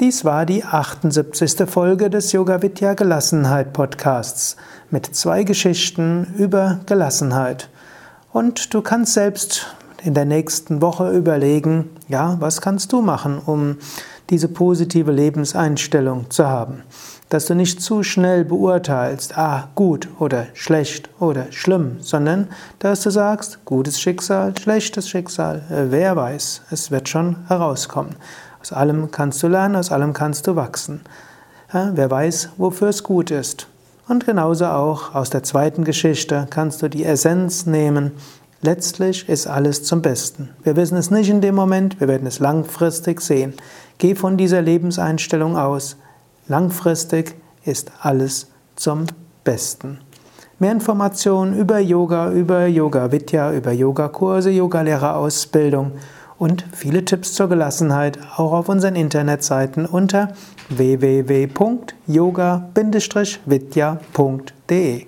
Dies war die 78. Folge des Yoga Vidya Gelassenheit Podcasts mit zwei Geschichten über Gelassenheit. Und du kannst selbst in der nächsten Woche überlegen, ja, was kannst du machen, um diese positive Lebenseinstellung zu haben? Dass du nicht zu schnell beurteilst, ah, gut oder schlecht oder schlimm, sondern dass du sagst, gutes Schicksal, schlechtes Schicksal, äh, wer weiß, es wird schon herauskommen. Aus allem kannst du lernen, aus allem kannst du wachsen. Ja, wer weiß, wofür es gut ist. Und genauso auch aus der zweiten Geschichte kannst du die Essenz nehmen. Letztlich ist alles zum Besten. Wir wissen es nicht in dem Moment, wir werden es langfristig sehen. Geh von dieser Lebenseinstellung aus. Langfristig ist alles zum Besten. Mehr Informationen über Yoga, über Yoga Vidya, über Yogakurse, Yogalehrerausbildung und viele Tipps zur Gelassenheit auch auf unseren Internetseiten unter www.yoga-vidya.de.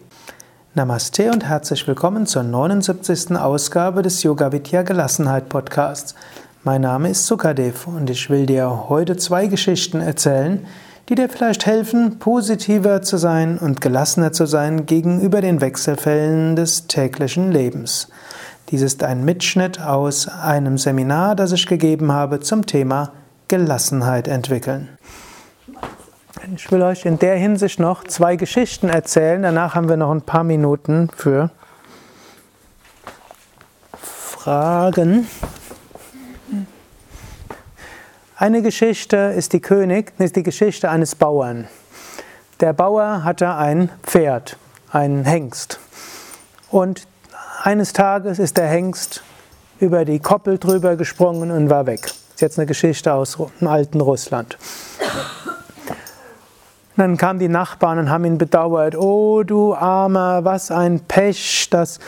Namaste und herzlich willkommen zur 79. Ausgabe des Yoga Vidya Gelassenheit Podcasts. Mein Name ist Sukadev und ich will dir heute zwei Geschichten erzählen, die dir vielleicht helfen, positiver zu sein und gelassener zu sein gegenüber den Wechselfällen des täglichen Lebens. Dies ist ein Mitschnitt aus einem Seminar, das ich gegeben habe zum Thema Gelassenheit entwickeln. Ich will euch in der Hinsicht noch zwei Geschichten erzählen. Danach haben wir noch ein paar Minuten für Fragen. Eine Geschichte ist die König, ist die Geschichte eines Bauern. Der Bauer hatte ein Pferd, einen Hengst. Und eines Tages ist der Hengst über die Koppel drüber gesprungen und war weg. Das ist jetzt eine Geschichte aus dem alten Russland. Dann kamen die Nachbarn und haben ihn bedauert. Oh, du Armer, was ein Pech, dass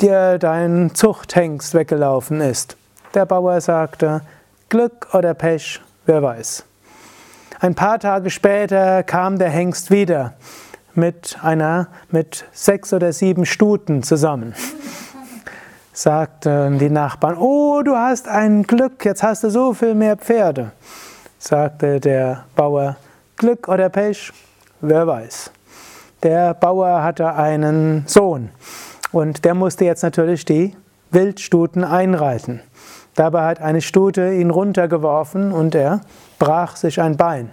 dir dein Zuchthengst weggelaufen ist. Der Bauer sagte, Glück oder Pech, wer weiß. Ein paar Tage später kam der Hengst wieder mit einer, mit sechs oder sieben Stuten zusammen sagten die Nachbarn, oh, du hast ein Glück, jetzt hast du so viel mehr Pferde. Sagte der Bauer, Glück oder Pech, wer weiß. Der Bauer hatte einen Sohn und der musste jetzt natürlich die Wildstuten einreiten. Dabei hat eine Stute ihn runtergeworfen und er brach sich ein Bein.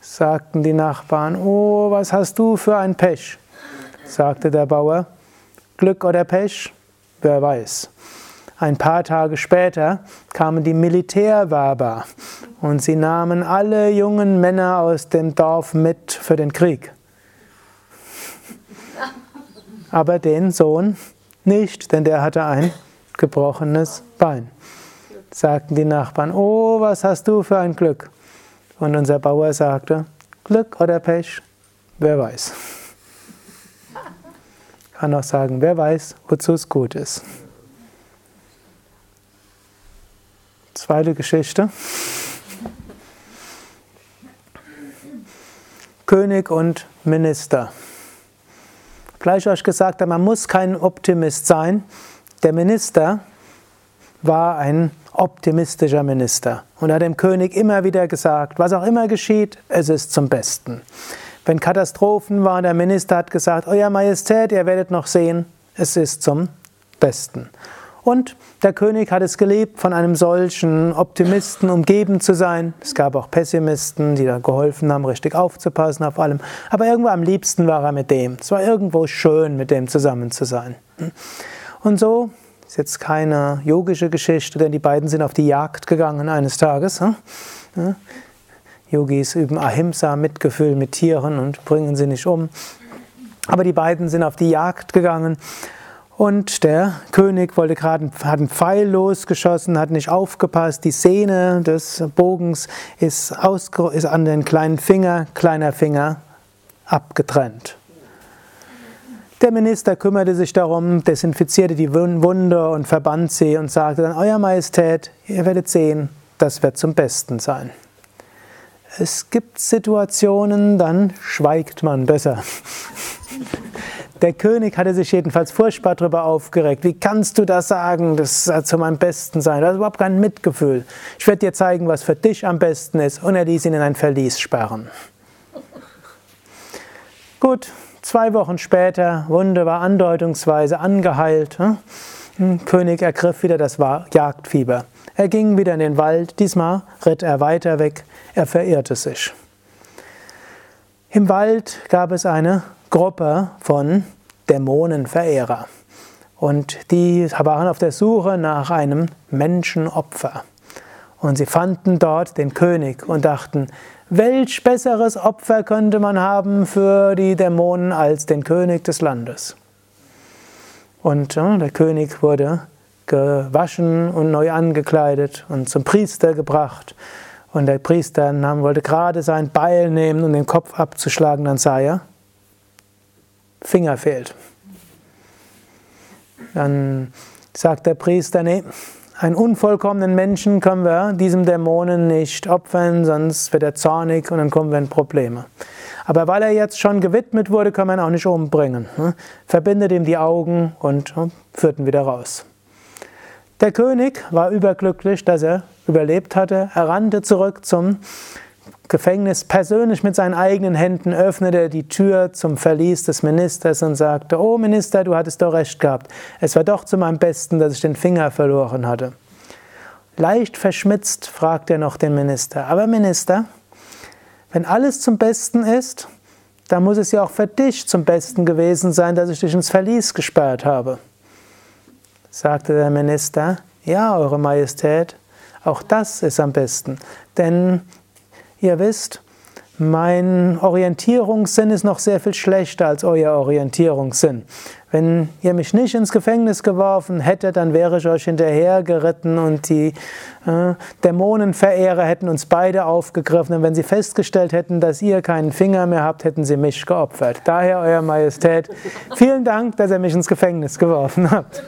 Sagten die Nachbarn, oh, was hast du für ein Pech? Sagte der Bauer, Glück oder Pech, wer weiß. Ein paar Tage später kamen die Militärwerber und sie nahmen alle jungen Männer aus dem Dorf mit für den Krieg. Aber den Sohn nicht, denn der hatte ein gebrochenes Bein. Sagten die Nachbarn, oh, was hast du für ein Glück? Und unser Bauer sagte, Glück oder Pech, wer weiß kann auch sagen, wer weiß, wozu es gut ist. Zweite Geschichte. König und Minister. Gleich euch gesagt man muss kein Optimist sein. Der Minister war ein optimistischer Minister und hat dem König immer wieder gesagt, was auch immer geschieht, es ist zum Besten. Wenn Katastrophen waren, der Minister hat gesagt, Euer Majestät, ihr werdet noch sehen, es ist zum Besten. Und der König hat es geliebt, von einem solchen Optimisten umgeben zu sein. Es gab auch Pessimisten, die da geholfen haben, richtig aufzupassen auf allem. Aber irgendwo am liebsten war er mit dem. Es war irgendwo schön, mit dem zusammen zu sein. Und so ist jetzt keine yogische Geschichte, denn die beiden sind auf die Jagd gegangen eines Tages. Yogis üben Ahimsa, Mitgefühl mit Tieren und bringen sie nicht um. Aber die beiden sind auf die Jagd gegangen und der König wollte gerade hat einen Pfeil losgeschossen, hat nicht aufgepasst. Die Sehne des Bogens ist, ist an den kleinen Finger, kleiner Finger abgetrennt. Der Minister kümmerte sich darum, desinfizierte die Wunde und verband sie und sagte dann: Euer Majestät, ihr werdet sehen, das wird zum Besten sein. Es gibt Situationen, dann schweigt man besser. Der König hatte sich jedenfalls furchtbar darüber aufgeregt. Wie kannst du das sagen? Das soll zu meinem Besten sein. Du hast überhaupt kein Mitgefühl. Ich werde dir zeigen, was für dich am besten ist. Und er ließ ihn in ein Verlies sperren. Gut, zwei Wochen später, Wunde war andeutungsweise angeheilt. König ergriff wieder das Jagdfieber. Er ging wieder in den Wald. Diesmal ritt er weiter weg. Er verirrte sich. Im Wald gab es eine Gruppe von Dämonenverehrer. Und die waren auf der Suche nach einem Menschenopfer. Und sie fanden dort den König und dachten, welch besseres Opfer könnte man haben für die Dämonen als den König des Landes? Und ja, der König wurde gewaschen und neu angekleidet und zum Priester gebracht. Und der Priester nahm, wollte gerade sein Beil nehmen, um den Kopf abzuschlagen. Dann sah er, Finger fehlt. Dann sagt der Priester, nee, einen unvollkommenen Menschen können wir diesem Dämonen nicht opfern, sonst wird er zornig und dann kommen wir in Probleme. Aber weil er jetzt schon gewidmet wurde, können wir ihn auch nicht umbringen. Ne? Verbindet ihm die Augen und ne, führt ihn wieder raus. Der König war überglücklich, dass er überlebt hatte. Er rannte zurück zum Gefängnis persönlich mit seinen eigenen Händen, öffnete die Tür zum Verlies des Ministers und sagte, Oh Minister, du hattest doch recht gehabt. Es war doch zu meinem Besten, dass ich den Finger verloren hatte. Leicht verschmitzt fragt er noch den Minister, aber Minister, wenn alles zum Besten ist, dann muss es ja auch für dich zum Besten gewesen sein, dass ich dich ins Verlies gesperrt habe sagte der Minister, ja, Eure Majestät, auch das ist am besten. Denn ihr wisst, mein Orientierungssinn ist noch sehr viel schlechter als euer Orientierungssinn. Wenn ihr mich nicht ins Gefängnis geworfen hättet, dann wäre ich euch hinterher geritten und die äh, Dämonenverehrer hätten uns beide aufgegriffen. Und wenn sie festgestellt hätten, dass ihr keinen Finger mehr habt, hätten sie mich geopfert. Daher, Euer Majestät, vielen Dank, dass ihr mich ins Gefängnis geworfen habt.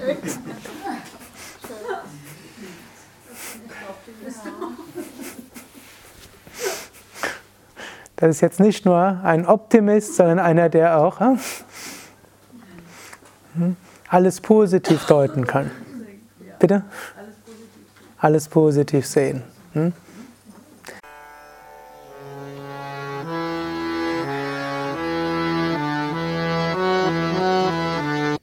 Das ist jetzt nicht nur ein Optimist, sondern einer, der auch hm, alles positiv deuten kann. Bitte? Alles positiv sehen. Hm?